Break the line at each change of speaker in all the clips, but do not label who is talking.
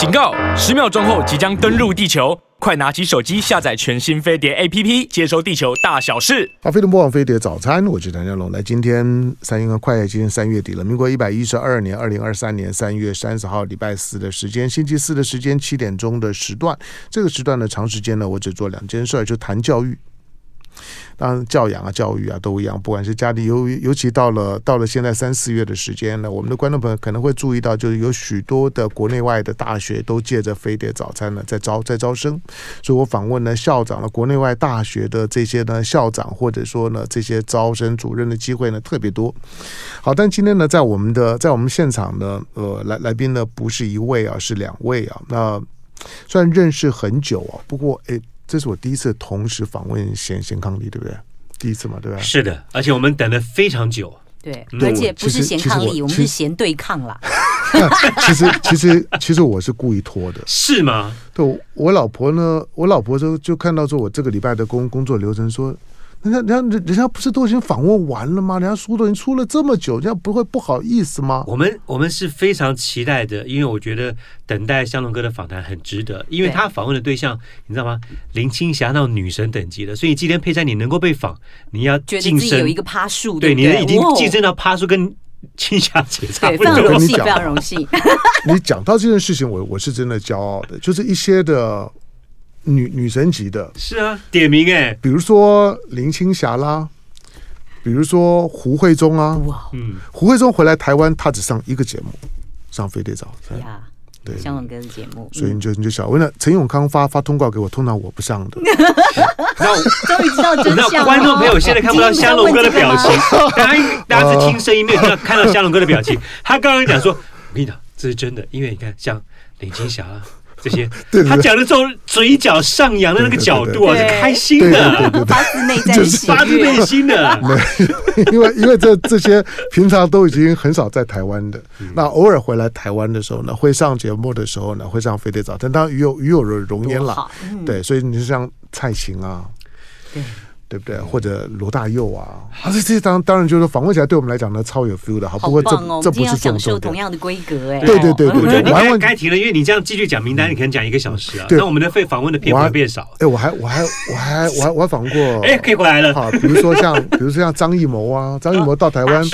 警告！十秒钟后即将登陆地球，快拿起手机下载全新飞碟 APP，接收地球大小事。
啊，飞碟播放飞碟早餐，我是谭家龙。来，今天三月快，今天三月底了，民国一百一十二年二零二三年三月三十号，礼拜四的时间，星期四的时间，七点钟的时段。这个时段的长时间呢，我只做两件事，就谈教育。当然，教养啊、教育啊都一样。不管是家里，尤尤其到了到了现在三四月的时间呢，我们的观众朋友可能会注意到，就是有许多的国内外的大学都借着飞碟早餐呢，在招在招生。所以我访问呢校长了，国内外大学的这些呢校长，或者说呢这些招生主任的机会呢特别多。好，但今天呢，在我们的在我们现场呢，呃，来来宾呢不是一位啊，是两位啊。那虽然认识很久啊，不过诶。这是我第一次同时访问贤贤康利，对不对？第一次嘛，对吧？
是的，而且我们等了非常久。
对，而且不是嫌抗力，我们是嫌对抗啦。
其实，其实，其实我是故意拖的。
是吗？
对，我老婆呢，我老婆就就看到说我这个礼拜的工工作流程说。人家，人家，人家不是都已经访问完了吗？人家书都已经出了这么久，人家不会不好意思吗？
我们，我们是非常期待的，因为我觉得等待香龙哥的访谈很值得，因为他访问的对象，你知道吗？林青霞那种女神等级的，所以今天佩珊你能够被访，你要晋升
有一个趴数，
对，对，对，你已经晋升到趴数跟青霞姐差不多，
非常荣幸，非常荣幸。
你讲到这件事情，我我是真的骄傲的，就是一些的。女女神级的，
是啊，点名哎，
比如说林青霞啦，比如说胡慧中啊，哇，嗯，胡慧中回来台湾，他只上一个节目，上飞碟早餐，对，
香龙哥的节目，
所以你就你就想问了，陈永康发发通告给我，通常我不上的，
那终于知道真相。
观众朋友现在看不到香龙哥的表情，大家大家是听声音，没有看到香龙哥的表情。他刚刚讲说，我跟你讲，这是真的，因为你看像林青霞。这些，他讲的时候嘴角上扬的那个角度啊，是开心的，
发自内在，
就是发自内心的。
因为因为这这些平常都已经很少在台湾的，那偶尔回来台湾的时候呢，会上节目的时候呢，会上飞碟早餐，当然与有与有荣焉了。对，所以你是像蔡琴啊，对。对不对？或者罗大佑啊，啊，这这当当然就是访问起来对我们来讲呢超有 feel 的。好，不过这这不是享受。
同样的规格哎。
对对对对，
我还该提了，因为你这样继续讲名单，你可能讲一个小时啊。那我们的费访问的篇幅变少。
哎，我还我还我还我还我还访过。
哎，可以回来了。
好，比如说像 比如说像张艺谋啊，张艺谋到台湾，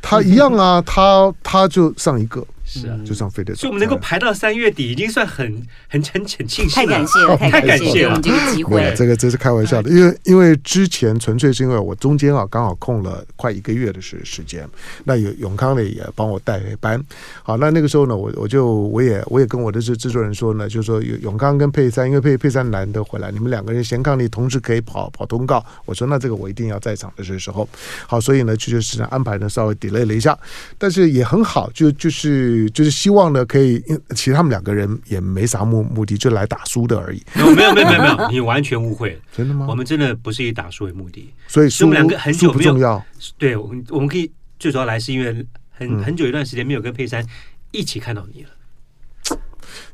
他一样啊，他他就上一个。是啊，就这样飞的。
所以我们能够排到三月底，已经算很很很很庆幸了。
太感谢了，太感谢了，这个机会。
这个这是开玩笑的，因为因为之前纯粹是因为我中间啊刚好空了快一个月的时时间，那永永康呢也帮我带班。好，那那个时候呢，我我就我也我也跟我的制制作人说呢，就是说永永康跟佩珊，因为佩佩珊难得回来，你们两个人闲抗力同时可以跑跑通告。我说那这个我一定要在场的这时候。好，所以呢就就是安排呢稍微 delay 了一下，但是也很好，就就是就是希望呢。可以，其实他们两个人也没啥目目的，就来打输的而已。
没有没有没有没有，你完全误会了。
真的吗？
我们真的不是以打输为目的，
所以
输我们两个很久没有。
重要。
对，我们我们可以最主要来是因为很很久一段时间没有跟佩珊一起看到你了。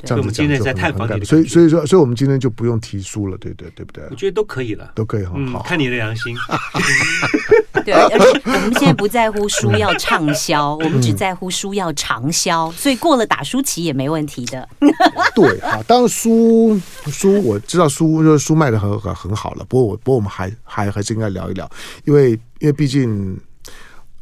这样子我们
今天在探访你，
所以所以说，所以我们今天就不用提书了，对对对不对？
我觉得都可以了，
都可以很好，
看你的良心。
对，而且我们现在不在乎书要畅销，我们只在乎书要长销，所以过了打书期也没问题的。
对啊，当然书书我知道书就是书卖的很很很好了，不过我不过我们还还还是应该聊一聊，因为因为毕竟。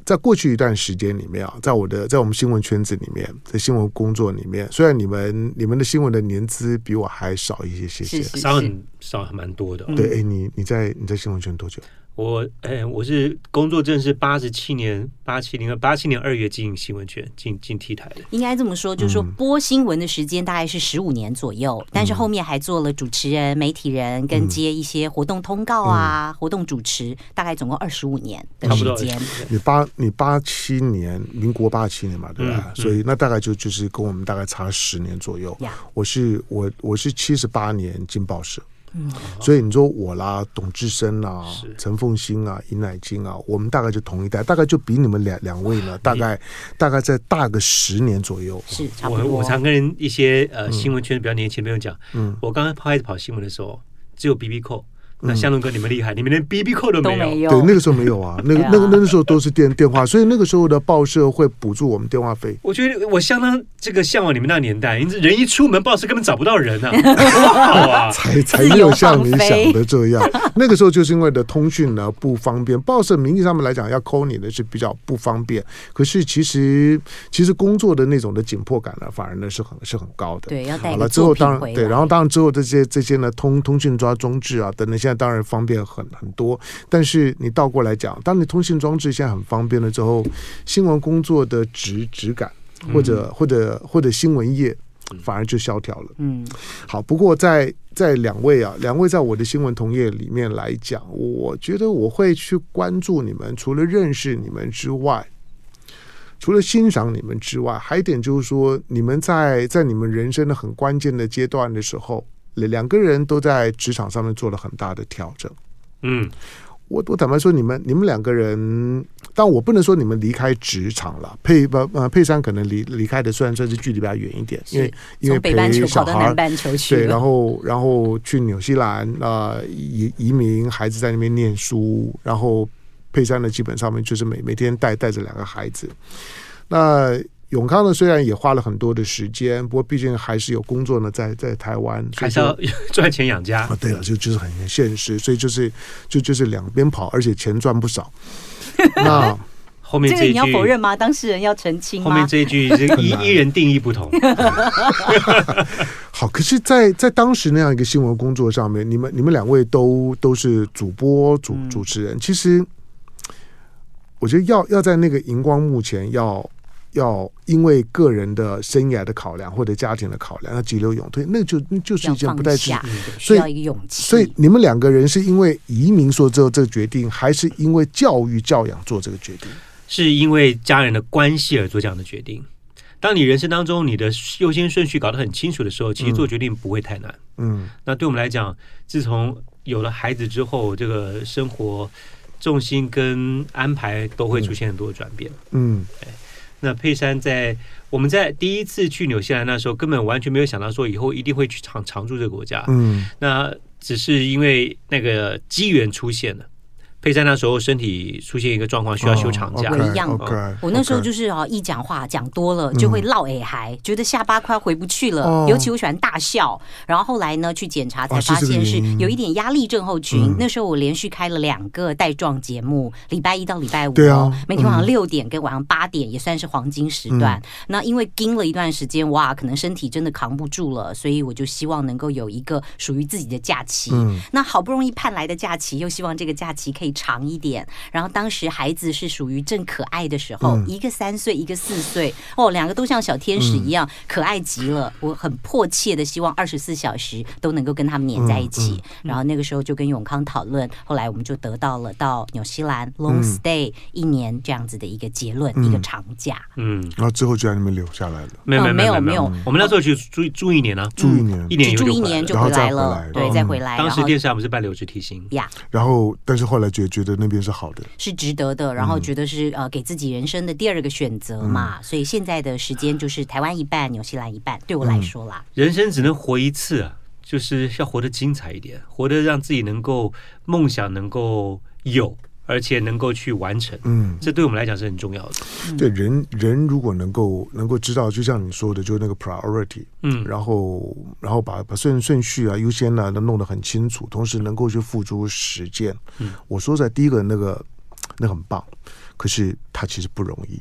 在过去一段时间里面啊，在我的在我们新闻圈子里面，在新闻工作里面，虽然你们你们的新闻的年资比我还少一些些，些，
少很少还蛮多的。
对，哎，你你在你在新闻圈多久？
我哎，我是工作证是八十七年八七年八七年二月进新闻圈进进 T 台的。
应该这么说，就是说播新闻的时间大概是十五年左右，嗯、但是后面还做了主持人、媒体人，跟接一些活动通告啊、嗯、活动主持，大概总共二十五年的时间。
你八你八七年，民国八七年嘛，对吧？嗯、所以那大概就就是跟我们大概差十年左右。嗯、我是我我是七十八年进报社。嗯，所以你说我啦，董志生啊，陈凤兴啊，尹乃金啊，我们大概就同一代，大概就比你们两两位呢，大概大概在大个十年左右。
是，
我我常跟一些呃新闻圈比较年轻的朋友讲，嗯，我刚刚开始跑新闻的时候，只有 BB Call，那湘龙哥你们厉害，你们连 BB 扣都没有。
对，那个时候没有啊，那个、那个那个时候都是电电话，所以那个时候的报社会补助我们电话费。
我觉得我相当这个向往你们那个年代，人一出门报社根本找不到人啊，好啊，
才才没有像你想的这样。那个时候就是因为的通讯呢不方便，报社名义上面来讲要 call 你的是比较不方便，可是其实其实工作的那种的紧迫感呢，反而呢是很是很高的。
对，要带
好了之后当然对，然后当然之后这些这些呢通通讯抓装置啊等等，现在当然方便很很多。但是你倒过来讲，当你通信装置现在很方便了之后，新闻工作的质质感或者、嗯、或者或者新闻业反而就萧条了。嗯，好，不过在在两位啊，两位在我的新闻同业里面来讲，我觉得我会去关注你们，除了认识你们之外，除了欣赏你们之外，还有一点就是说，你们在在你们人生的很关键的阶段的时候，两个人都在职场上面做了很大的调整。嗯，我我坦白说，你们你们两个人，但我不能说你们离开职场了。佩不呃佩珊可能离离开的虽然算是距离比较远一点，因为因为陪小孩，对，然后然后去纽西兰啊移移民，孩子在那边念书，然后佩珊呢基本上面就是每每天带带着两个孩子，那。永康呢，虽然也花了很多的时间，不过毕竟还是有工作呢，在在台湾，
还是要 赚钱养家。
啊，对了，就就是很现实，所以就是就就是两边跑，而且钱赚不少。那
后面这，
这个你要否认吗？当事人要澄清吗？
后面这一句是一一人定义不同。
好，可是在，在在当时那样一个新闻工作上面，你们你们两位都都是主播主主持人，嗯、其实我觉得要要在那个荧光幕前要。要因为个人的生涯的考量或者家庭的考量，要急流勇退，那就就是一件不太
需需要一个勇气。
所以你们两个人是因为移民说之后这个决定，还是因为教育教养做这个决定？
是因为家人的关系而做这样的决定。当你人生当中你的优先顺序搞得很清楚的时候，其实做决定不会太难。嗯，那对我们来讲，自从有了孩子之后，这个生活重心跟安排都会出现很多的转变。嗯，对。那佩珊在我们在第一次去纽西兰那时候，根本完全没有想到说以后一定会去常常驻这个国家。嗯，那只是因为那个机缘出现了。佩珊那时候身体出现一个状况，需要休长假。
我一样，我那时候就是啊，一讲话讲多了就会落耳还，觉得下巴快回不去了。尤其我喜欢大笑。然后后来呢，去检查才发现是有一点压力症候群。那时候我连续开了两个带状节目，礼拜一到礼拜五，每天晚上六点跟晚上八点也算是黄金时段。那因为盯了一段时间，哇，可能身体真的扛不住了，所以我就希望能够有一个属于自己的假期。那好不容易盼来的假期，又希望这个假期可以。长一点，然后当时孩子是属于正可爱的时候，一个三岁，一个四岁，哦，两个都像小天使一样可爱极了。我很迫切的希望二十四小时都能够跟他们黏在一起。然后那个时候就跟永康讨论，后来我们就得到了到纽西兰 long stay 一年这样子的一个结论，一个长假。嗯，
然后之后就让你们留下来了。
没有没有没有，我们那时候去住住一年呢，
住一年，
一年
住一年就回来了，对，再回来。
当时电视台不是办留职提薪？
呀，
然后但是后来觉觉得那边是好的，
是值得的，然后觉得是呃给自己人生的第二个选择嘛，所以现在的时间就是台湾一半，纽西兰一半，对我来说啦，
人生只能活一次啊，就是要活得精彩一点，活得让自己能够梦想能够有。而且能够去完成，嗯，这对我们来讲是很重要的。
对人，人如果能够能够知道，就像你说的，就是那个 priority，嗯，然后然后把把顺顺序啊、优先呢、啊，都弄得很清楚，同时能够去付诸实践。嗯，我说在第一个那个那很棒，可是他其实不容易，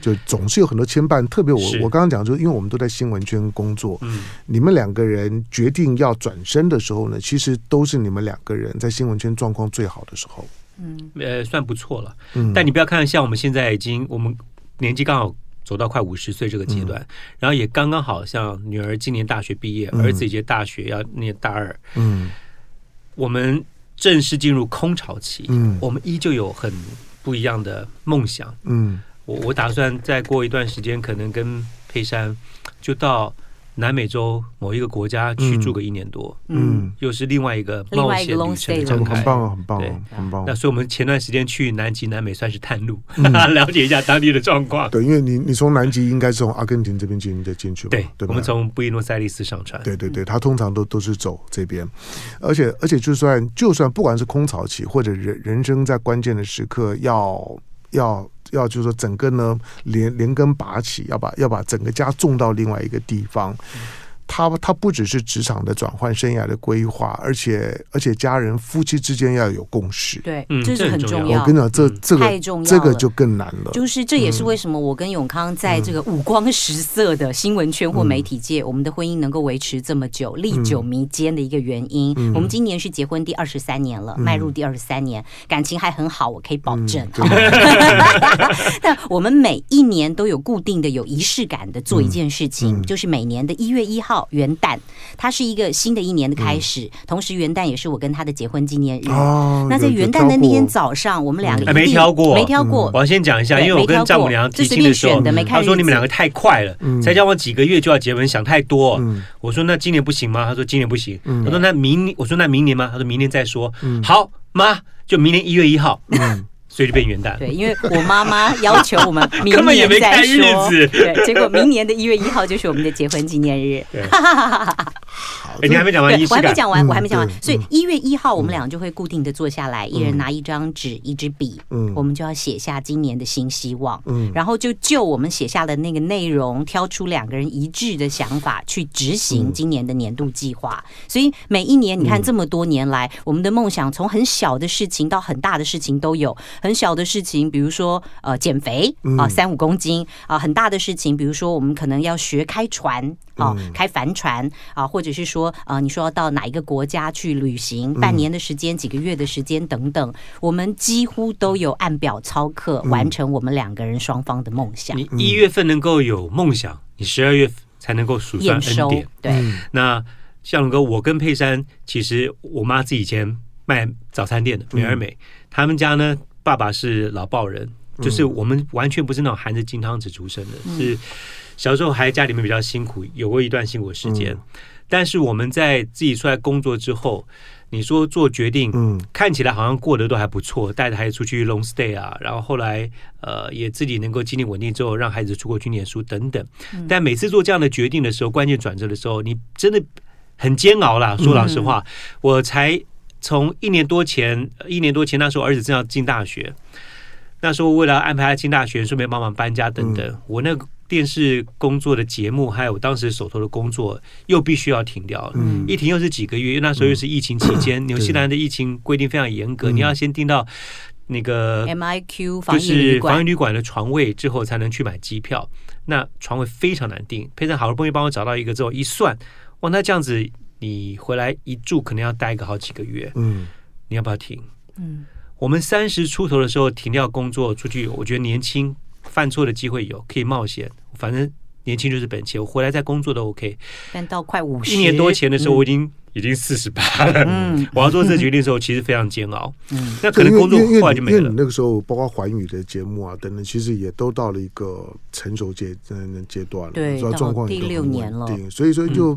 就总是有很多牵绊。特别我我刚刚讲，就因为我们都在新闻圈工作，嗯，你们两个人决定要转身的时候呢，其实都是你们两个人在新闻圈状况最好的时候。
嗯，呃，算不错了。嗯，但你不要看，像我们现在已经，我们年纪刚好走到快五十岁这个阶段，嗯、然后也刚刚好像女儿今年大学毕业，嗯、儿子已经大学要念大二。嗯，我们正式进入空巢期。嗯，我们依旧有很不一样的梦想。嗯，我我打算再过一段时间，可能跟佩珊就到南美洲某一个国家去住个一年多，
嗯，
又是另外一个冒险旅程的展开，
很棒啊，很棒
对，
很棒。
那所以我们前段时间去南极、南美算是探路，了解一下当地的状况。
对，因为你你从南极应该是从阿根廷这边进的进去嘛，
对，
对，
我们从布宜诺斯艾利斯上船。
对对对，他通常都都是走这边，而且而且就算就算不管是空巢期或者人人生在关键的时刻要要。要就是说，整个呢连连根拔起，要把要把整个家种到另外一个地方。他他不只是职场的转换、生涯的规划，而且而且家人夫妻之间要有共识。
对，这是很重要。
我跟你讲，这这个
太重要
这个就更难了。
就是这也是为什么我跟永康在这个五光十色的新闻圈或媒体界，我们的婚姻能够维持这么久、历久弥坚的一个原因。我们今年是结婚第二十三年了，迈入第二十三年，感情还很好，我可以保证。但我们每一年都有固定的、有仪式感的做一件事情，就是每年的一月一号。元旦，它是一个新的一年的开始，嗯、同时元旦也是我跟他的结婚纪念日。哦，那在元旦的那天早上，我们两个
还没挑过，
没挑过。
我要先讲一下，因为我跟丈母娘提亲的时候，他说你们两个太快了，嗯、才交往几个月就要结婚，想太多。嗯、我说那今年不行吗？他说今年不行。嗯、他说那明年，我说那明年吗？他说明年再说。嗯、好，妈，就明年一月一号。嗯所以就变元旦。对，
因为我妈妈要求我们 明年再说。对，结果明年的一月一号就是我们的结婚纪念日。
好，你还没讲完，我
还没讲完，我还没讲完。所以一月一号，我们俩就会固定的坐下来，一人拿一张纸、一支笔，嗯，我们就要写下今年的新希望，嗯，然后就就我们写下的那个内容，挑出两个人一致的想法去执行今年的年度计划。所以每一年，你看这么多年来，我们的梦想从很小的事情到很大的事情都有。很小的事情，比如说呃减肥啊，三五公斤啊；很大的事情，比如说我们可能要学开船啊，开帆船啊，或者是说啊，你说要到哪一个国家去旅行，半年的时间、几个月的时间等等，我们几乎都有按表操课，完成我们两个人双方的梦想。
你一月份能够有梦想，你十二月才能够数算恩典。
对，
那向龙哥，我跟佩珊，其实我妈自己以前卖早餐店的美而美，他们家呢。爸爸是老报人，就是我们完全不是那种含着金汤匙出生的，嗯、是小时候还家里面比较辛苦，有过一段辛苦的时间。嗯、但是我们在自己出来工作之后，你说做决定，嗯，看起来好像过得都还不错，带着孩子出去 long stay 啊，然后后来呃也自己能够经济稳定之后，让孩子出国去念书等等。嗯、但每次做这样的决定的时候，关键转折的时候，你真的很煎熬啦。说老实话，嗯、我才。从一年多前，一年多前那时候，儿子正要进大学，那时候为了安排他进大学，顺便帮忙搬家等等，嗯、我那个电视工作的节目，还有我当时手头的工作，又必须要停掉。嗯，一停又是几个月，因为那时候又是疫情期间，纽、嗯、西兰的疫情规定非常严格，嗯、你要先订到那个
MIQ
就是防疫旅馆的床位之后，才能去买机票。那床位非常难订，佩珊好不容易帮我找到一个之后，一算，哇，那这样子。你回来一住，可能要待个好几个月。嗯，你要不要停？嗯，我们三十出头的时候停掉工作出去，我觉得年轻犯错的机会有，可以冒险，反正年轻就是本钱。我回来再工作都 OK。
但到快五十，
一年多前的时候，我已经。嗯已经四十八了。嗯，我要做这决定的时候，其实非常煎熬。嗯，那可能工作后来就没了。
因为你那个时候，包括环宇的节目啊等等，其实也都到了一个成熟阶阶阶段了。
对，到状况第六年了。
所以说，就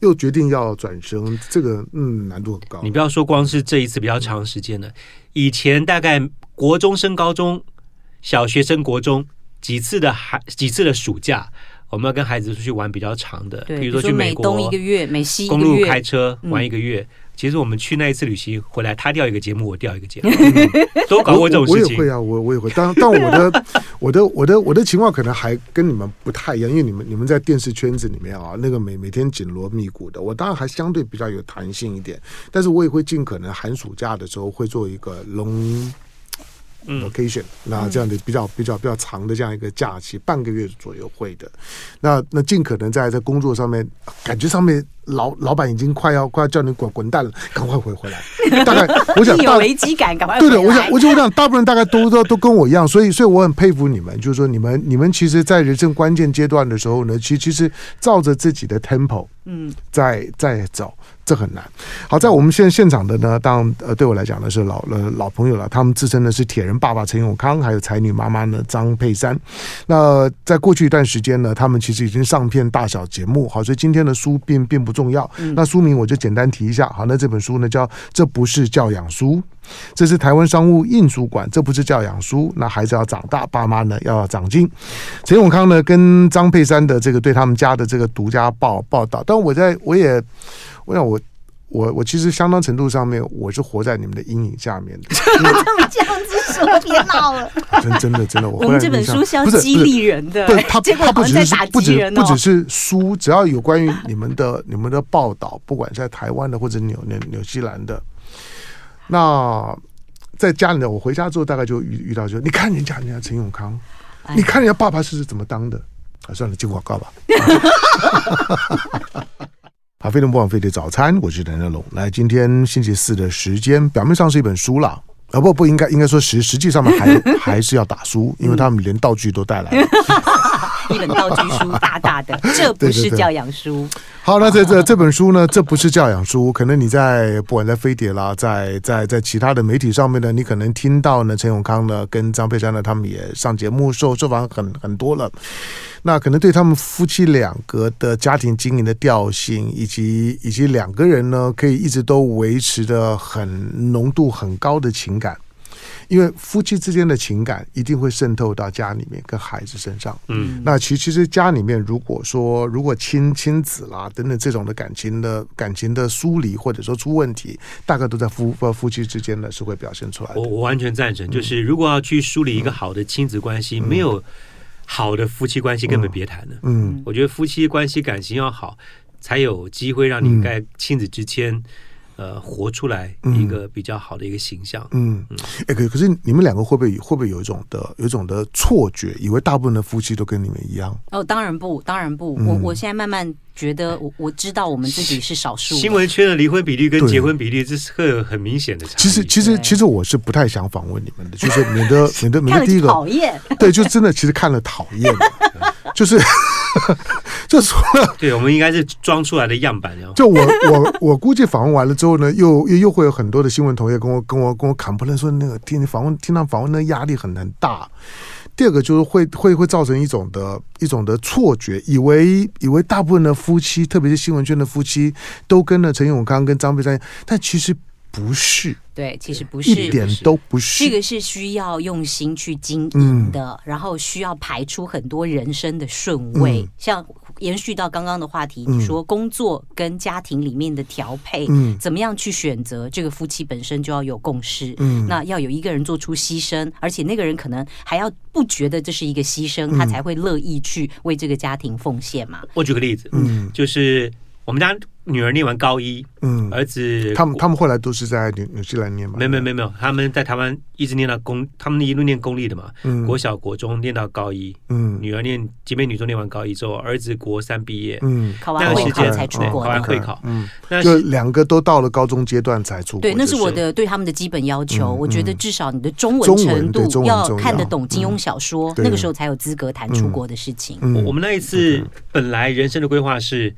又决定要转生，这个嗯难度很高。
你不要说光是这一次比较长时间的，以前大概国中升高中、小学生国中几次的寒几次的暑假。我们要跟孩子出去玩比较长的，比如说去美国
一个月，美西
公路开车玩一个月。其实我们去那一次旅行回来，他掉一个节目，我掉一个节目，都搞过这种事情。
我也会啊，我我也会。但但我的 我的我的我的情况可能还跟你们不太一样，因为你们你们在电视圈子里面啊，那个每每天紧锣密鼓的，我当然还相对比较有弹性一点。但是我也会尽可能寒暑假的时候会做一个 long。location，那这样的比较比较比较长的这样一个假期，半个月左右会的。那那尽可能在在工作上面，感觉上面老老板已经快要快要叫你滚滚蛋了，赶快回回来。大概 我想
有危机感，赶快
对的，我想我就我想，大部分人大概都都都跟我一样，所以所以我很佩服你们，就是说你们你们其实，在人生关键阶段的时候呢，其其实照着自己的 tempo，嗯，在在走。这很难。好，在我们现在现场的呢，当然呃，对我来讲呢是老了老朋友了。他们自称的是铁人爸爸陈永康，还有才女妈妈呢张佩珊。那在过去一段时间呢，他们其实已经上片大小节目。好，所以今天的书并并不重要。那书名我就简单提一下。好，那这本书呢叫《这不是教养书》，这是台湾商务印书馆。这不是教养书，那孩子要长大，爸妈呢要长进。陈永康呢跟张佩珊的这个对他们家的这个独家报报道，但我在我也。我想我我我其实相当程度上面我是活在你们的阴影下面的。
这么这样子说？别闹了。
真真的真的，我
我们这本书是要激励人的。
对，他 他不只是不只不只是书，只要有关于你们的你们的报道，不管在台湾的或者纽纽纽西兰的，那在家里呢，我回家之后大概就遇遇到就，你看人家人家陈永康，你看人家爸爸是怎么当的？啊，算了，进广告吧。好，非常不枉费的早餐，我是梁德龙。来，今天星期四的时间，表面上是一本书啦，啊不不应该，应该说实实际上面还 还是要打书，因为他们连道具都带来了，
一本道具书，大大的，这不是教养书。
好，那这这这本书呢，这不是教养书，可能你在不管在飞碟啦，在在在其他的媒体上面呢，你可能听到呢，陈永康呢跟张佩珊呢，他们也上节目受受访很很多了。那可能对他们夫妻两个的家庭经营的调性，以及以及两个人呢，可以一直都维持着很浓度很高的情感，因为夫妻之间的情感一定会渗透到家里面跟孩子身上。嗯，那其其实家里面如果说如果亲亲子啦等等这种的感情的感情的疏离或者说出问题，大概都在夫夫妻之间呢是会表现出来的。
我我完全赞成，就是如果要去梳理一个好的亲子关系，嗯、没有。好的夫妻关系根本别谈了。嗯，我觉得夫妻关系感情要好，才有机会让你在亲子之间，嗯、呃，活出来一个比较好的一个形象。嗯嗯。
哎，可可是你们两个会不会会不会有一种的有一种的错觉，以为大部分的夫妻都跟你们一样？
哦，当然不，当然不。嗯、我我现在慢慢觉得，我我知道我们自己是少数。
新闻圈的离婚比例跟结婚比例，这是会有很明显的差异。
其实其实其实我是不太想访问你们的，就是免得 免得免得第一个
讨厌。
对，就真的其实看了讨厌。就是，就除了
对，我们应该是装出来的样板。
就我我我估计访问完了之后呢，又又又会有很多的新闻同业跟我跟我跟我砍破了，说那个听你访问听到访问那压力很很大。第二个就是会会会造成一种的一种的错觉，以为以为大部分的夫妻，特别是新闻圈的夫妻，都跟了陈永康跟张佩珊，但其实。不是，
对，其实不是，
一点都不是。
这个是需要用心去经营的，嗯、然后需要排出很多人生的顺位。嗯、像延续到刚刚的话题，嗯、你说工作跟家庭里面的调配，嗯、怎么样去选择？这个夫妻本身就要有共识，嗯，那要有一个人做出牺牲，而且那个人可能还要不觉得这是一个牺牲，嗯、他才会乐意去为这个家庭奉献嘛。
我举个例子，嗯，就是我们家。女儿念完高一，嗯，儿子
他们他们后来都是在纽纽西兰念吗？
没有没有没有，他们在台湾一直念到公，他们一路念公立的嘛，嗯，国小国中念到高一，嗯，女儿念姐妹女中念完高一之后，儿子国三毕业，嗯，
考完会考才出国，
考完会考，嗯，
就两个都到了高中阶段才出国。
对，那是我的对他们的基本要求。我觉得至少你的中文程度要看得懂金庸小说，那个时候才有资格谈出国的事情。
我们那一次本来人生的规划是。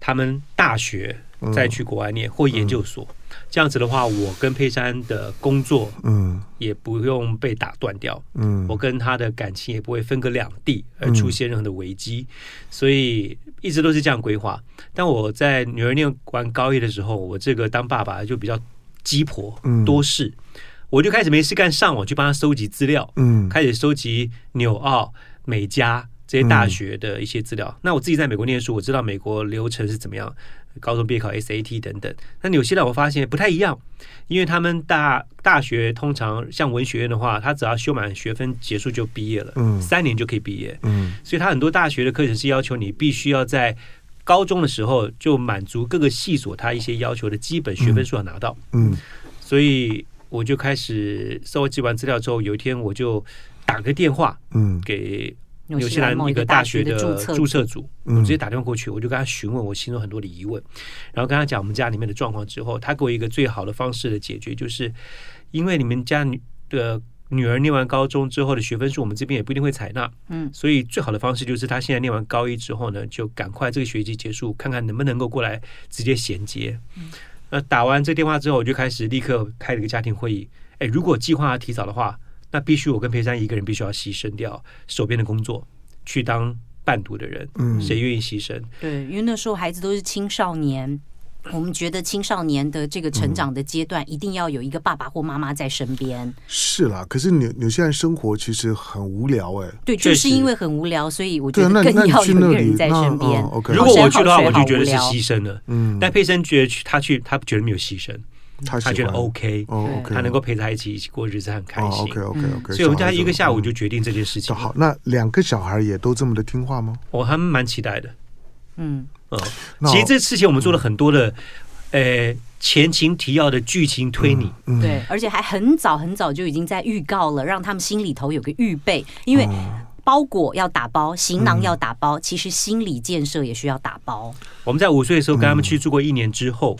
他们大学再去国外念或研究所，这样子的话，我跟佩珊的工作，嗯，也不用被打断掉，嗯，我跟他的感情也不会分隔两地而出现任何的危机，所以一直都是这样规划。但我在女儿念完高一的时候，我这个当爸爸就比较鸡婆多事，我就开始没事干，上网去帮他收集资料，嗯，开始收集纽澳美加。这些大学的一些资料，嗯、那我自己在美国念书，我知道美国流程是怎么样，高中毕业考 SAT 等等。那纽西兰我发现不太一样，因为他们大大学通常像文学院的话，他只要修满学分结束就毕业了，嗯，三年就可以毕业，嗯，所以他很多大学的课程是要求你必须要在高中的时候就满足各个系所他一些要求的基本学分数要拿到，嗯，嗯，所以我就开始收集完资料之后，有一天我就打个电话，嗯，给。纽西兰一个大学的注册组，我直接打电话过去，我就跟他询问我心中很多的疑问，然后跟他讲我们家里面的状况之后，他给我一个最好的方式的解决，就是因为你们家女的女儿念完高中之后的学分数，我们这边也不一定会采纳，嗯，所以最好的方式就是他现在念完高一之后呢，就赶快这个学期结束，看看能不能够过来直接衔接。那打完这电话之后，我就开始立刻开了一个家庭会议。哎，如果计划要提早的话，那必须我跟佩珊一个人必须要牺牲掉手边的工作，去当伴读的人。嗯，谁愿意牺牲？
对，因为那时候孩子都是青少年，我们觉得青少年的这个成长的阶段，一定要有一个爸爸或妈妈在身边。嗯、
是啦，可是你你现在生活其实很无聊哎。
对，就是因为很无聊，所以我觉得更要有一个人在身边。
哦 okay、
如果我去的话，我就觉得是牺牲了。嗯，但佩珊觉得去他去，他觉得没有牺牲。他觉得 OK，他能够陪他一起一起过日子，很开心。
OK OK OK，
所以我们家一个下午就决定这件事情。
好，那两个小孩也都这么的听话吗？
我还蛮期待的。嗯嗯，其实这事情我们做了很多的，呃，前情提要的剧情推理。
对，而且还很早很早就已经在预告了，让他们心里头有个预备，因为包裹要打包，行囊要打包，其实心理建设也需要打包。
我们在五岁的时候跟他们去住过一年之后。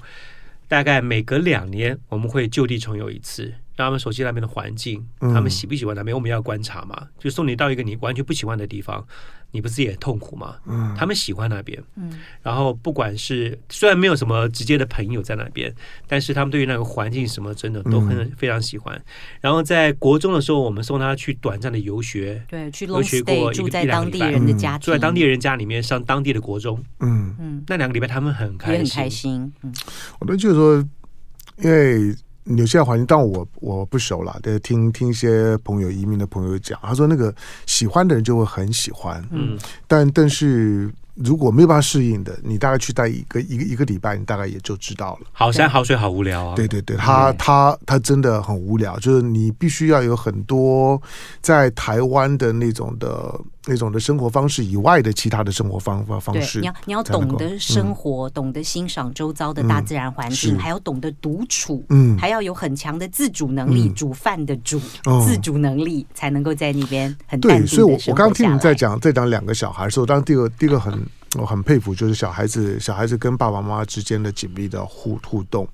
大概每隔两年，我们会就地重游一次，让他们熟悉那边的环境，他们喜不喜欢那边，我们要观察嘛。就送你到一个你完全不喜欢的地方，你不是也很痛苦吗？嗯，他们喜欢那边，嗯，然后不管是虽然没有什么直接的朋友在那边，但是他们对于那个环境什么真的都很非常喜欢。然后在国中的时候，我们送他去短暂的游学，
对，去 long stay 住在当地人的家，
住在当地人家里面上当地的国中，嗯。嗯，那两个礼拜他们很开心，
很开心，嗯，
我都就是说，因为。纽西兰环境，但我我不熟了。得听听一些朋友移民的朋友讲，他说那个喜欢的人就会很喜欢，嗯，但但是如果没有办法适应的，你大概去待一个一个一个礼拜，你大概也就知道了。
好山好水好无聊啊！
对对对，他他他真的很无聊，就是你必须要有很多在台湾的那种的。那种的生活方式以外的其他的生活方方方式，
你要你要懂得生活，嗯、懂得欣赏周遭的大自然环境，嗯、还要懂得独处，嗯，还要有很强的自主能力，嗯、煮饭的煮，哦、自主能力才能够在那边很。对，所以我我刚刚听你在讲在讲两个小孩的时候，当然第二个第一个很我很佩服，就是小孩子小孩子跟爸爸妈妈之间的紧密的互互动。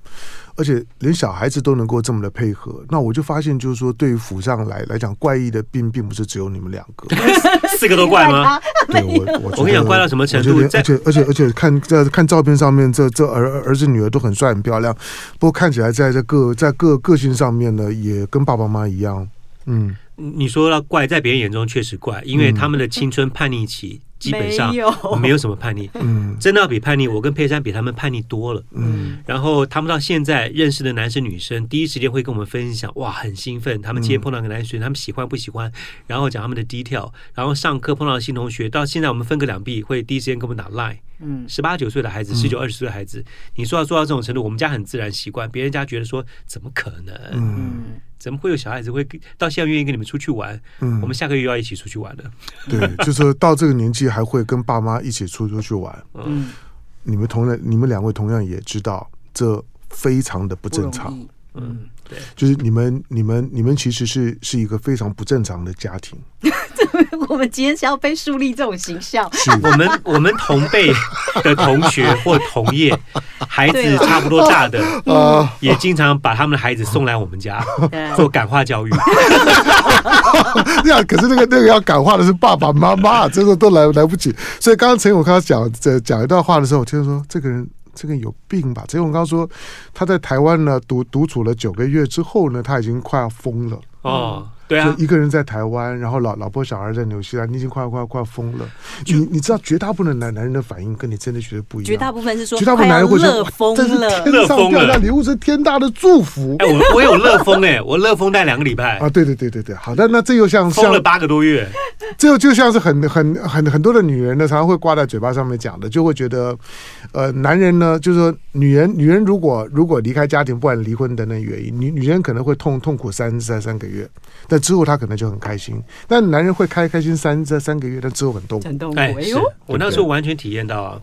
而且连小孩子都能够这么的配合，那我就发现，就是说，对于府上来来讲，怪异的病并不是只有你们两个，
四个都怪吗？
对，我我
我跟你讲，怪到什么程度？
而且而且而且看在看照片上面，这这儿儿子女儿都很帅很漂亮，不过看起来在这个在个个性上面呢，也跟爸爸妈妈一样。嗯，
你说到怪，在别人眼中确实怪，因为他们的青春叛逆期。基本上没有。什么叛逆，嗯，真的要比叛逆，我跟佩珊比他们叛逆多了，嗯，然后他们到现在认识的男生女生，第一时间会跟我们分享，哇，很兴奋，他们今天碰到个男生，他们喜欢不喜欢，然后讲他们的 detail，然后上课碰到新同学，到现在我们分隔两地，会第一时间跟我们打 line。嗯，十八九岁的孩子，十九二十岁的孩子，你说要做到这种程度，我们家很自然习惯，别人家觉得说怎么可能？嗯，怎么会有小孩子会到现在愿意跟你们出去玩？嗯，我们下个月又要一起出去玩了。
对，就是到这个年纪还会跟爸妈一起出出去玩。嗯，你们同样，你们两位同样也知道，这非常的不正常。
嗯，对，
就是你们、你们、你们其实是是一个非常不正常的家庭。
我们今天是要被树立这种形象。
是 我们我们同辈的同学或同业，孩子差不多大的，啊、也经常把他们的孩子送来我们家做感化教育。
这样，可是那个那个要感化的是爸爸妈妈，这个都来来不及。所以刚刚陈永康讲这讲一段话的时候，我听说这个人这个有病吧？陈永刚说他在台湾呢独独处了九个月之后呢，他已经快要疯了。啊。
对啊，
就一个人在台湾，然后老老婆小孩在纽西兰，你已经快快快疯了。你你知道，绝大部分的男男人的反应跟你真的觉得不一样。
绝大部分是说，
绝大部分男人会说，
乐
这是天上掉下礼物，是天大的祝福。
哎，我我有乐疯哎，我乐疯带两个礼拜
啊！对对对对对，好的，那这又像
疯了八个多月，
这又就像是很很很很多的女人呢，常常会挂在嘴巴上面讲的，就会觉得，呃，男人呢，就是说，女人女人如果如果离开家庭，不管离婚等等原因，女女人可能会痛痛苦三三三个月，但之后他可能就很开心。但男人会开开心三这三个月，但之后很痛苦。
很痛苦。
哎，是我那时候完全体验到啊，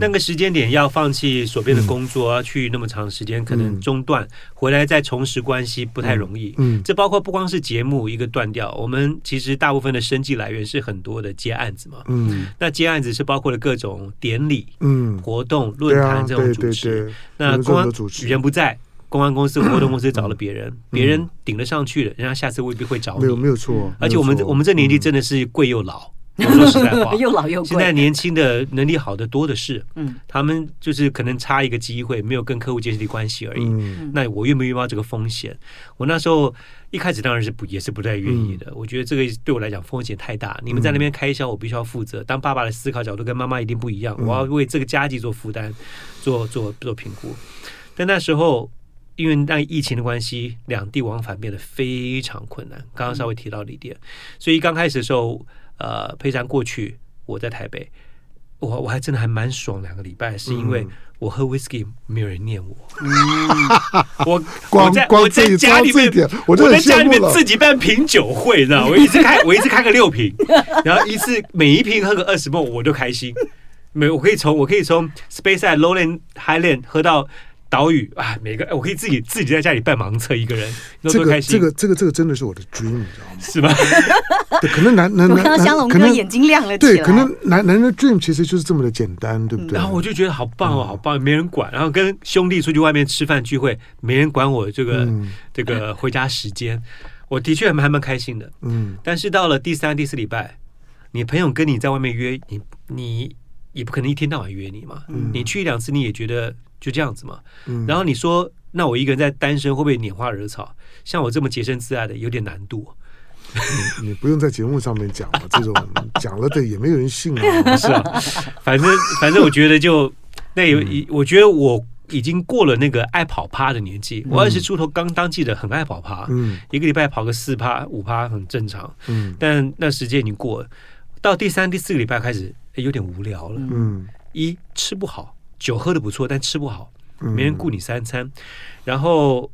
那个时间点要放弃所边的工作，要去那么长时间，可能中断回来再重拾关系不太容易。嗯，这包括不光是节目一个断掉，我们其实大部分的生计来源是很多的接案子嘛。嗯，那接案子是包括了各种典礼、嗯活动、论坛这种主持。那公安人不在。公关公司、活动公司找了别人，别人顶了上去了，人家下次未必会找你。
没有，没有错。
而且我们我们这年纪真的是贵又老，说实在话，
又老又贵。
现在年轻的能力好的多的是，嗯，他们就是可能差一个机会，没有跟客户建立关系而已。那我愿不愿意冒这个风险？我那时候一开始当然是不也是不太愿意的。我觉得这个对我来讲风险太大。你们在那边开销，我必须要负责。当爸爸的思考角度跟妈妈一定不一样，我要为这个家计做负担，做做做评估。但那时候。因为那疫情的关系，两地往返变得非常困难。刚刚稍微提到了一点，所以刚开始的时候，呃，佩珊过去，我在台北，我我还真的还蛮爽两个礼拜，是因为我喝 whisky 没有人念我，嗯、我光在我在家里面，我在家里面自己办品酒会，你知道，我一次开我一次开个六瓶，然后一次每一瓶喝个二十泵，我就开心。没，我可以从我可以从 Speyside Lowland Highland 喝到。岛屿啊，每个我可以自己自己在家里办盲测，一个人多开心。
这个这个这个真的是我的 dream，你知道吗？
是吧？
对，可能男男男
香龙哥眼睛亮了起来。
对，可能男男人的 dream 其实就是这么的简单，对不对？
然后我就觉得好棒哦，好棒，没人管。然后跟兄弟出去外面吃饭聚会，没人管我这个这个 回家时间，我的确还蛮还蛮开心的。嗯，但是到了第三、第四礼拜，你朋友跟你在外面约你，你也不可能一天到晚约你嘛。你去一两次，你也觉得。就这样子嘛，然后你说，那我一个人在单身会不会拈花惹草？像我这么洁身自爱的，有点难度。
你你不用在节目上面讲了，这种讲了的也没有人信啊。
是啊，反正反正我觉得就那有，我觉得我已经过了那个爱跑趴的年纪。我二十出头刚当记者，很爱跑趴，嗯，一个礼拜跑个四趴五趴很正常，嗯，但那时间已经过了，到第三第四个礼拜开始，有点无聊了，嗯，一吃不好。酒喝的不错，但吃不好，没人顾你三餐，嗯、然后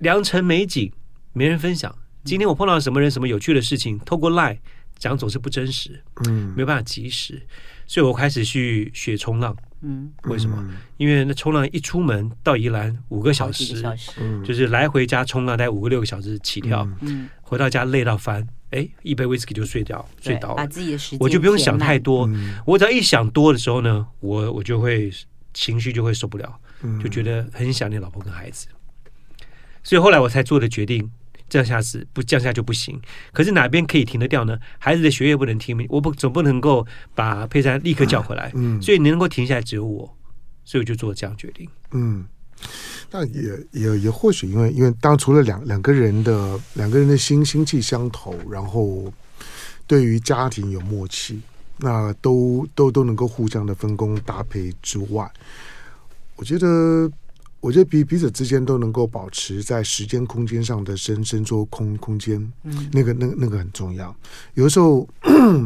良辰美景没人分享。今天我碰到什么人，什么有趣的事情，透过 Line 讲总是不真实，嗯，没有办法及时，所以我开始去学冲浪，嗯，为什么？嗯、因为那冲浪一出门到宜兰五个小时，小时。就是来回加冲浪，大概五个六个小时起跳，嗯，回到家累到翻，哎，一杯 whisky 就睡掉，睡倒了，把自己的时间我就不用想太多，嗯、我只要一想多的时候呢，我我就会。情绪就会受不了，就觉得很想念老婆跟孩子，所以后来我才做的决定，这样下子不降下就不行。可是哪边可以停得掉呢？孩子的学业不能停，我不总不能够把佩珊立刻叫回来，嗯，所以能够停下来只有我，所以我就做这样决定。
嗯，那也也也或许因为因为当除了两两个人的两个人的心心气相投，然后对于家庭有默契。那都都都能够互相的分工搭配之外，我觉得，我觉得彼彼此之间都能够保持在时间空间上的伸伸缩空空间，嗯，那个那那个很重要。有的时候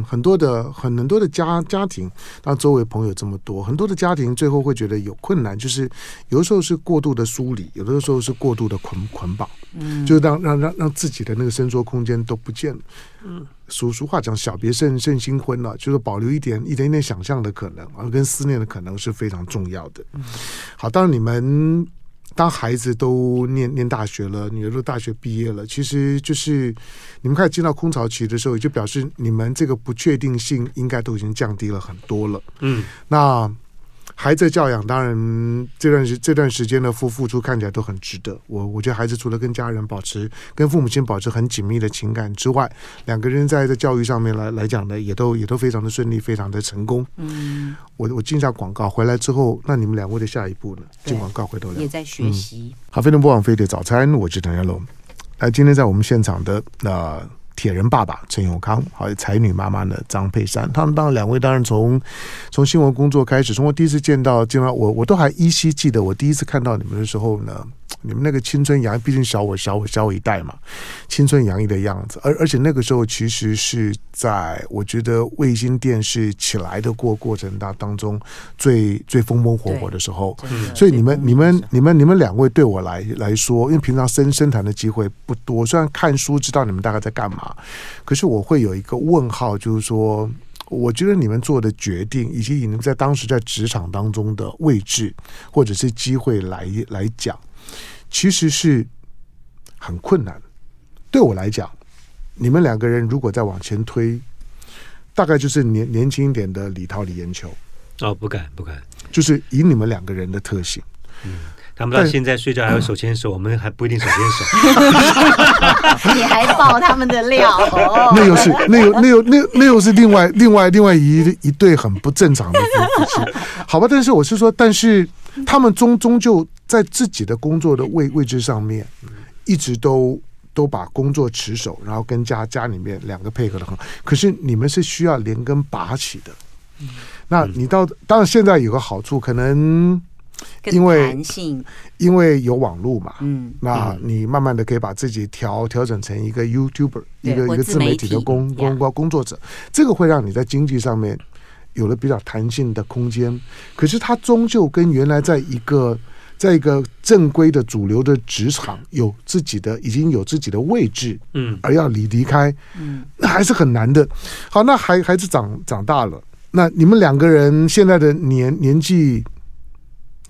很多的很很多的家家庭，当周围朋友这么多，很多的家庭最后会觉得有困难，就是有的时候是过度的梳理，有的时候是过度的捆捆绑，嗯，就是让让让让自己的那个伸缩空间都不见了，嗯。俗俗话讲，小别胜胜新婚了，就是保留一点一点一点想象的可能，而跟思念的可能是非常重要的。好，当你们当孩子都念念大学了，女儿都大学毕业了，其实就是你们开始进到空巢期的时候，也就表示你们这个不确定性应该都已经降低了很多了。嗯，那。孩子教养，当然这段时这段时间的付付出看起来都很值得。我我觉得孩子除了跟家人保持、跟父母亲保持很紧密的情感之外，两个人在这教育上面来来讲呢，也都也都非常的顺利，非常的成功。嗯，我我进下广告回来之后，那你们两位的下一步呢？进广告回头聊。
也在学习。
嗯、好，非常不枉费的早餐，我是唐家龙。来，今天在我们现场的那。呃铁人爸爸陈永康，还有才女妈妈呢张佩珊，他们当两位当然从从新闻工作开始，从我第一次见到见到我，我都还依稀记得我第一次看到你们的时候呢，你们那个青春洋溢，毕竟小我小我小我一代嘛，青春洋溢的样子。而而且那个时候其实是在我觉得卫星电视起来的过过程当当中最最风风火火的时候。所以你们你们你们你们两位对我来来说，因为平常深深谈的机会不多，虽然看书知道你们大概在干嘛，可是我会有一个问号，就是说。我觉得你们做的决定，以及你们在当时在职场当中的位置或者是机会来来讲，其实是很困难。对我来讲，你们两个人如果再往前推，大概就是年年轻一点的李涛、李延秋。
哦，不敢不敢，
就是以你们两个人的特性，
嗯。他们到现在睡觉还会手牵手，我们还不一定手牵
手。你还爆他们的料？
那又是那又那又那那又是另外另外另外一一对很不正常的夫妻，好吧？但是我是说，但是他们终终究在自己的工作的位位置上面，一直都都把工作持守，然后跟家家里面两个配合的很好。可是你们是需要连根拔起的。那你到当然现在有个好处，可能。因为因为有网络嘛，嗯，那你慢慢的可以把自己调调整成一个 YouTuber，一个一个自媒体的工工工作者，这个会让你在经济上面有了比较弹性的空间。可是它终究跟原来在一个在一个正规的主流的职场有自己的已经有自己的位置，嗯，而要离离开，嗯，那还是很难的。好，那孩孩子长长大了，那你们两个人现在的年年纪。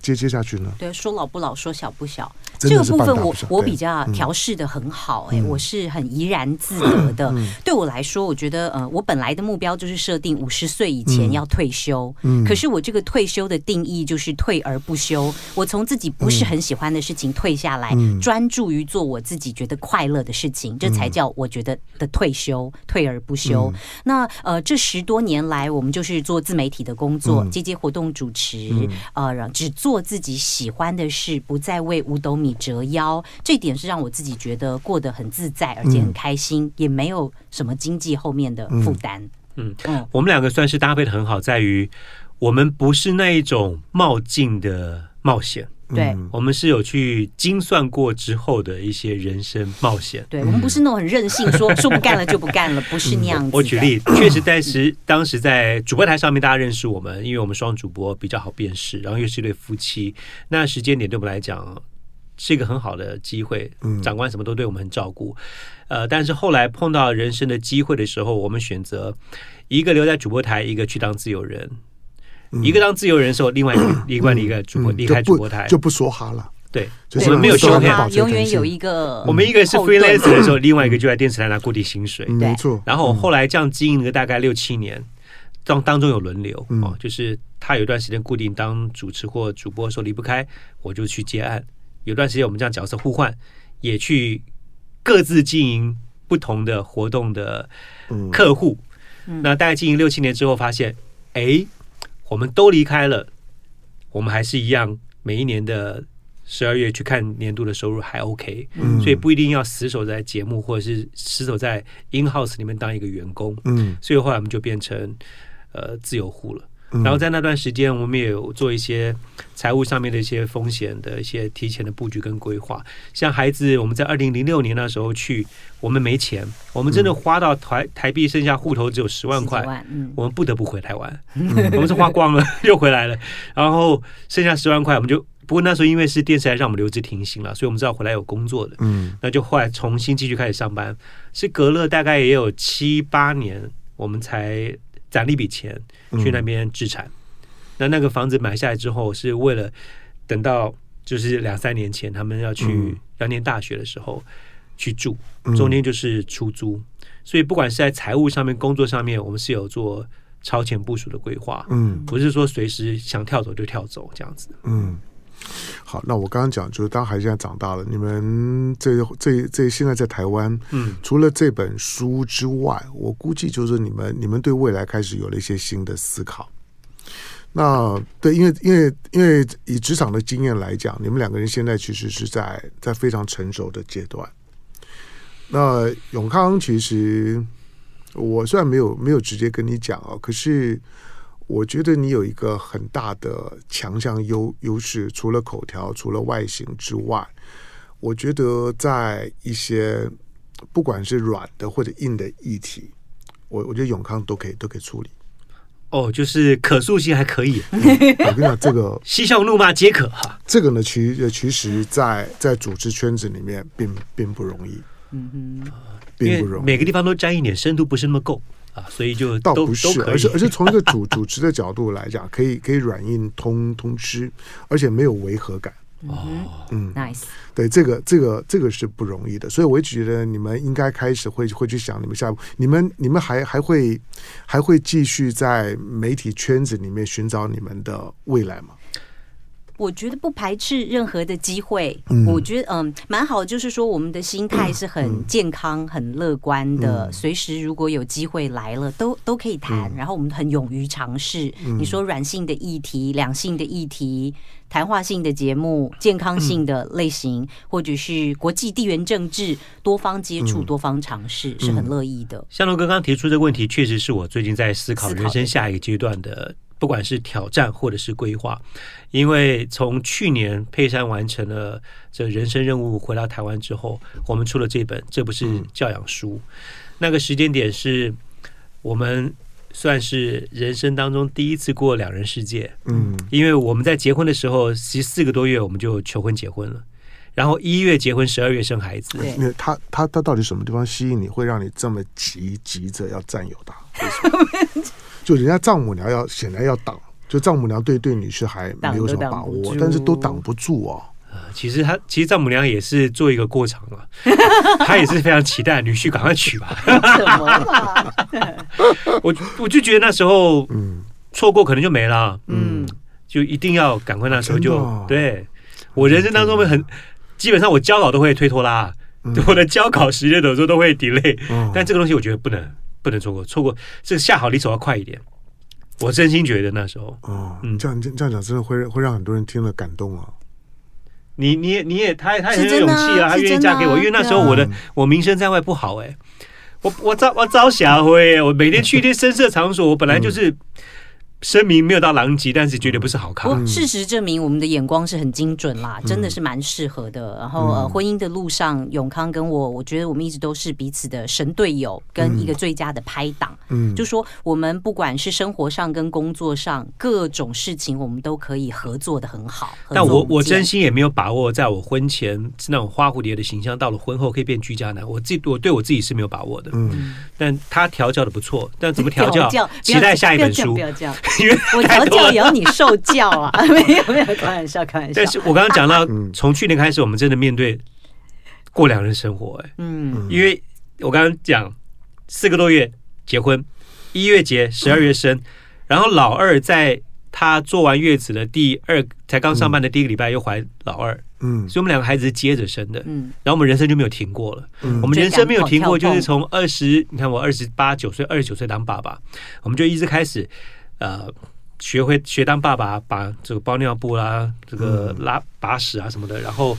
接接下去呢？
对，说老不老，说小不小。这个部分我我比较调试的很好，哎，我是很怡然自 得的。对我来说，我觉得呃，我本来的目标就是设定五十岁以前要退休。嗯。可是我这个退休的定义就是退而不休。我从自己不是很喜欢的事情退下来，专注于做我自己觉得快乐的事情，这才叫我觉得的退休，退而不休。那呃，这十多年来，我们就是做自媒体的工作，接接活动主持，呃，让只做自己喜欢的事，不再为五斗米折腰，这点是让我自己觉得过得很自在，而且很开心，嗯、也没有什么经济后面的负担。
嗯嗯，我们两个算是搭配的很好，在于我们不是那一种冒进的冒险，
对，
我们是有去精算过之后的一些人生冒险。
对，我们不是那种很任性，说 说不干了就不干了，不是那样子。
我举例，确实在时当时在主播台上面，大家认识我们，因为我们双主播比较好辨识，然后又是一对夫妻，那时间点对我们来讲。是一个很好的机会，长官什么都对我们很照顾，呃，但是后来碰到人生的机会的时候，我们选择一个留在主播台，一个去当自由人。一个当自由人的时候，另外一个另外一个主播离开主播台。
就不说哈了。
对，我们没有修
哈，永远有一个。
我们一个是 freelancer 的时候，另外一个就在电视台拿固定薪水。
没错。
然后后来这样经营了大概六七年，当当中有轮流哦，就是他有一段时间固定当主持或主播的时候离不开，我就去接案。有段时间我们这样角色互换，也去各自经营不同的活动的客户。嗯、那大概经营六七年之后，发现，哎，我们都离开了，我们还是一样，每一年的十二月去看年度的收入还 OK，嗯、所以不一定要死守在节目或者是死守在 in house 里面当一个员工。嗯，所以后来我们就变成呃自由户了。然后在那段时间，我们也有做一些财务上面的一些风险的一些提前的布局跟规划。像孩子，我们在二零零六年那时候去，我们没钱，我们真的花到台台币剩下户头只有十万块，我们不得不回台湾。我们是花光了 又回来了，然后剩下十万块，我们就不过那时候因为是电视台让我们留职停薪了，所以我们知道回来有工作的，嗯，那就后来重新继续开始上班，是隔了大概也有七八年，我们才。攒了一笔钱去那边置产，嗯、那那个房子买下来之后，是为了等到就是两三年前他们要去要念大学的时候去住，中间就是出租，嗯、所以不管是在财务上面、工作上面，我们是有做超前部署的规划，嗯，不是说随时想跳走就跳走这样子，嗯。
好，那我刚刚讲就是，当孩子现在长大了，你们这这这现在在台湾，嗯，除了这本书之外，我估计就是你们你们对未来开始有了一些新的思考。那对，因为因为因为以职场的经验来讲，你们两个人现在其实是在在非常成熟的阶段。那永康其实我虽然没有没有直接跟你讲啊，可是。我觉得你有一个很大的强项优优势，除了口条，除了外形之外，我觉得在一些不管是软的或者硬的议题，我我觉得永康都可以都可以处理。
哦，就是可塑性还可以。
嗯、我跟你讲，这个
嬉 笑怒骂皆可哈。
这个呢，其实其实在在组织圈子里面并并不容易。嗯哼，并不容易。
每个地方都沾一点，深度不是那么够啊，所以就
倒不是，而是 而是从一个主主持的角度来讲，可以可以软硬通通吃，而且没有违和感。
哦，嗯，nice，
对，这个这个这个是不容易的，所以我一直觉得你们应该开始会会去想，你们下一步，你们你们还还会还会继续在媒体圈子里面寻找你们的未来吗？
我觉得不排斥任何的机会，嗯、我觉得嗯蛮好，就是说我们的心态是很健康、嗯、很乐观的，嗯、随时如果有机会来了，都都可以谈。嗯、然后我们很勇于尝试。嗯、你说软性的议题、两性的议题、谈话性的节目、健康性的类型，嗯、或者是国际地缘政治，多方接触、嗯、多方尝试，是很乐意的。
向龙哥刚刚提出这个问题，确实是我最近在思考人生下一个阶段的。不管是挑战或者是规划，因为从去年佩珊完成了这人生任务回到台湾之后，我们出了这本《这不是教养书》。嗯、那个时间点是我们算是人生当中第一次过两人世界。嗯，因为我们在结婚的时候其实四个多月我们就求婚结婚了，然后一月结婚，十二月生孩子。
那他他他到底什么地方吸引你，会让你这么急急着要占有他？就人家丈母娘要显然要挡，就丈母娘对对女婿还没有什么把握，但是都挡不住哦。
呃，其实他其实丈母娘也是做一个过场了，她也是非常期待女婿赶快娶吧。我我就觉得那时候，嗯，错过可能就没了，嗯，就一定要赶快那时候就对。我人生当中会很基本上我交稿都会推拖拉，我的交稿时间有时候都会 delay，但这个东西我觉得不能。不能错过，错过这个下好离手要快一点。我真心觉得那时候，
哦，嗯，这样这样讲真的会会让很多人听了感动啊。
你你也你也他他很有勇气啊，他愿意嫁给我，因为那时候我的我名声在外不好哎，我我招我招霞辉，我每天去一些深色场所，我本来就是。声明没有到狼藉，但是绝对不是好看。
事实证明，我们的眼光是很精准啦，真的是蛮适合的。然后，呃，婚姻的路上，永康跟我，我觉得我们一直都是彼此的神队友，跟一个最佳的拍档。嗯，就说我们不管是生活上跟工作上各种事情，我们都可以合作的很好。
但我我真心也没有把握，在我婚前是那种花蝴蝶的形象，到了婚后可以变居家男。我自己我对我自己是没有把握的。嗯，但他调教的不错，但怎么调教？期待下一本书。不要这样。因为
我调教也要你受教啊！没有没有，开玩笑开玩笑。
但是我刚刚讲到，从去年开始，我们真的面对过两人生活，哎，嗯，因为我刚刚讲四个多月结婚，一月结，十二月生，嗯、然后老二在他坐完月子的第二，才刚上班的第一个礼拜又怀老二，嗯，所以我们两个孩子是接着生的，嗯，然后我们人生就没有停过了，嗯，我们人生没有停过，就是从二十，你看我二十八九岁，二十九岁当爸爸，我们就一直开始。呃，学会学当爸爸，把这个包尿布啦、啊，这个拉把屎啊什么的，然后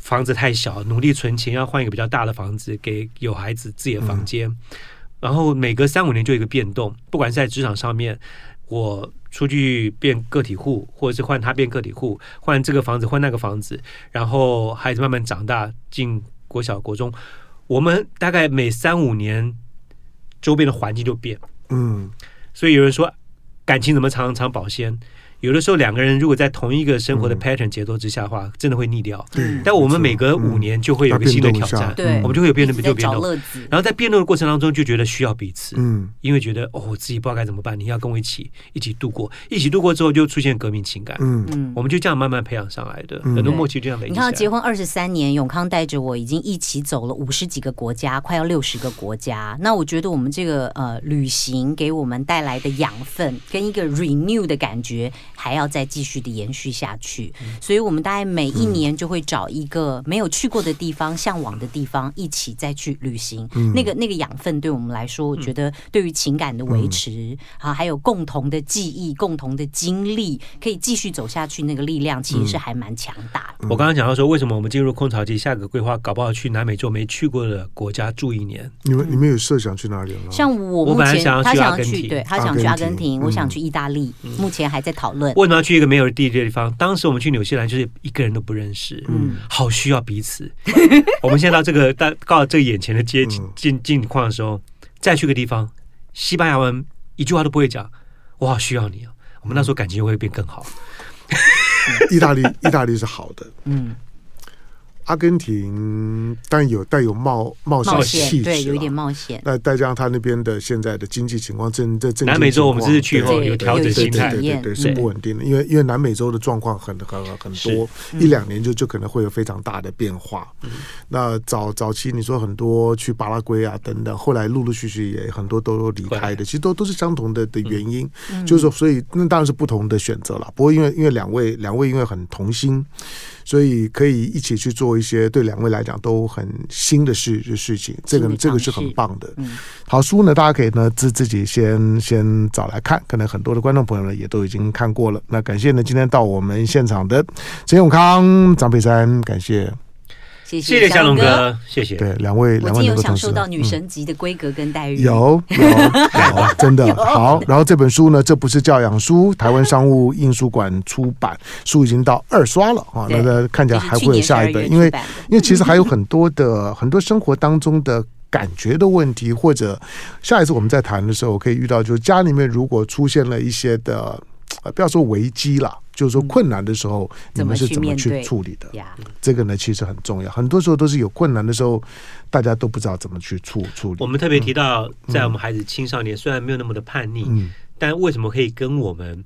房子太小，努力存钱要换一个比较大的房子，给有孩子自己的房间。嗯、然后每隔三五年就一个变动，不管是在职场上面，我出去变个体户，或者是换他变个体户，换这个房子换那个房子，然后孩子慢慢长大进国小国中，我们大概每三五年周边的环境就变，嗯，所以有人说。感情怎么长长保鲜？有的时候两个人如果在同一个生活的 pattern 节奏之下的话，真的会腻掉。但我们每隔五年就会有个新的挑战，对，我们就会有变动，就变动。然后在变动的过程当中，就觉得需要彼此，嗯，因为觉得哦，我自己不知道该怎么办，你要跟我一起一起度过，一起度过之后就出现革命情感，嗯嗯，我们就这样慢慢培养上来的，很多默契这样的。
你看，结婚二十三年，永康带着我已经一起走了五十几个国家，快要六十个国家。那我觉得我们这个呃旅行给我们带来的养分跟一个 renew 的感觉。还要再继续的延续下去，所以我们大概每一年就会找一个没有去过的地方、向往的地方，一起再去旅行。那个那个养分对我们来说，我觉得对于情感的维持啊，还有共同的记忆、共同的经历，可以继续走下去，那个力量其实是还蛮强大的。
我刚刚讲到说，为什么我们进入空巢期，下个规划搞不好去南美洲没去过的国家住一年？
你们你们有设想去哪里吗？
像我目前
他想要去
对他想去阿根廷，
嗯、
我想去意大利，嗯、目前还在讨论。
为什么要去一个没有地理的地方？当时我们去纽西兰就是一个人都不认识，
嗯，
好需要彼此。我们现在到这个到到这个眼前的街境境境况的时候，再去个地方，西班牙文一句话都不会讲，我好需要你啊！我们那时候感情会变更好。
意大利，意大利是好的。
嗯，
阿根廷但有带有冒冒险气质，
对，有一点冒险。
那再加上他那边的现在的经济情况，正在正
南美洲，我们这次去以后有调整心态，
对对对，是不稳定的。因为因为南美洲的状况很很很多，一两年就就可能会有非常大的变化。那早早期你说很多去巴拉圭啊等等，后来陆陆续续也很多都离开的，其实都都是相同的的原因，就是说，所以那当然是不同的选择了。不过因为因为两位两位因为很同心。所以可以一起去做一些对两位来讲都很新的事事情，这个这个是很棒的。好，书呢，大家可以呢自自己先先找来看，可能很多的观众朋友呢也都已经看过了。那感谢呢今天到我们现场的陈永康、张佩珊，感谢。
谢谢
小龙哥，谢谢。
对，两位，两位能够
有享受到女神级的规格跟待遇，
有有有，真的好。然后这本书呢，这不是教养书，台湾商务印书馆出版，书已经到二刷了啊。那个看起来还会有下一本，因为因为其实还有很多的很多生活当中的感觉的问题，或者下一次我们在谈的时候，我可以遇到，就是家里面如果出现了一些的，不要说危机了。就是说困难的时候，你们是怎么去处理的？这个呢，其实很重要。很多时候都是有困难的时候，大家都不知道怎么去处处理。
我们特别提到，在我们孩子青少年虽然没有那么的叛逆，但为什么可以跟我们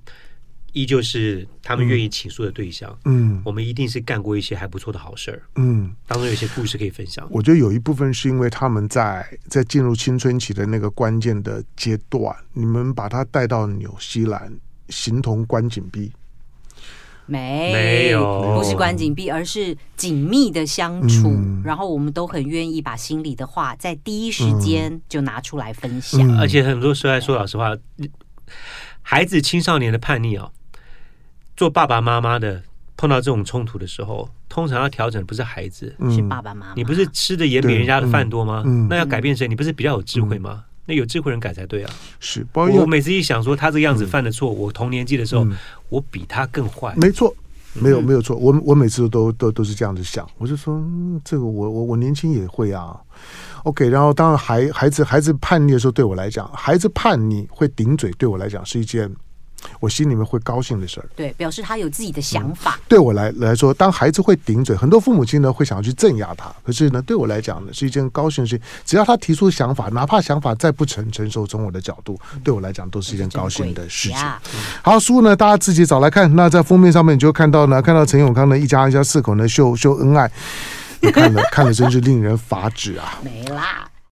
依旧是他们愿意倾诉的对象？嗯，我们一定是干过一些还不错的好事儿。嗯，当中有一些故事可以分享。
我觉得有一部分是因为他们在在进入青春期的那个关键的阶段，你们把他带到纽西兰，形同关紧闭。
没，
没有，
不是关紧闭，而是紧密的相处。嗯、然后我们都很愿意把心里的话在第一时间就拿出来分享。
嗯嗯、而且很多时候来说老实话，孩子青少年的叛逆哦，做爸爸妈妈的碰到这种冲突的时候，通常要调整不是孩子，
嗯、是爸爸妈妈。
你不是吃的盐比人家的饭多吗？嗯、那要改变谁？你不是比较有智慧吗？嗯、那有智慧人改才对啊。
是，
我每次一想说他这个样子犯的错，嗯、我同年纪的时候。嗯我比他更坏，
没错，没有没有错。我我每次都都都是这样子想，我就说，嗯、这个我我我年轻也会啊。OK，然后当然孩孩子孩子叛逆的时候，对我来讲，孩子叛逆会顶嘴，对我来讲是一件。我心里面会高兴的事儿，
对，表示他有自己的想法。
嗯、对我来来说，当孩子会顶嘴，很多父母亲呢会想要去镇压他。可是呢，对我来讲呢，是一件高兴的事情。只要他提出想法，哪怕想法再不成成熟，从我的角度，对我来讲都是一件高兴的事情。好，书呢，大家自己找来看。那在封面上面，你就看到呢，看到陈永康呢一家一家四口呢秀秀恩爱，看了看了真是令人发指啊！
没啦。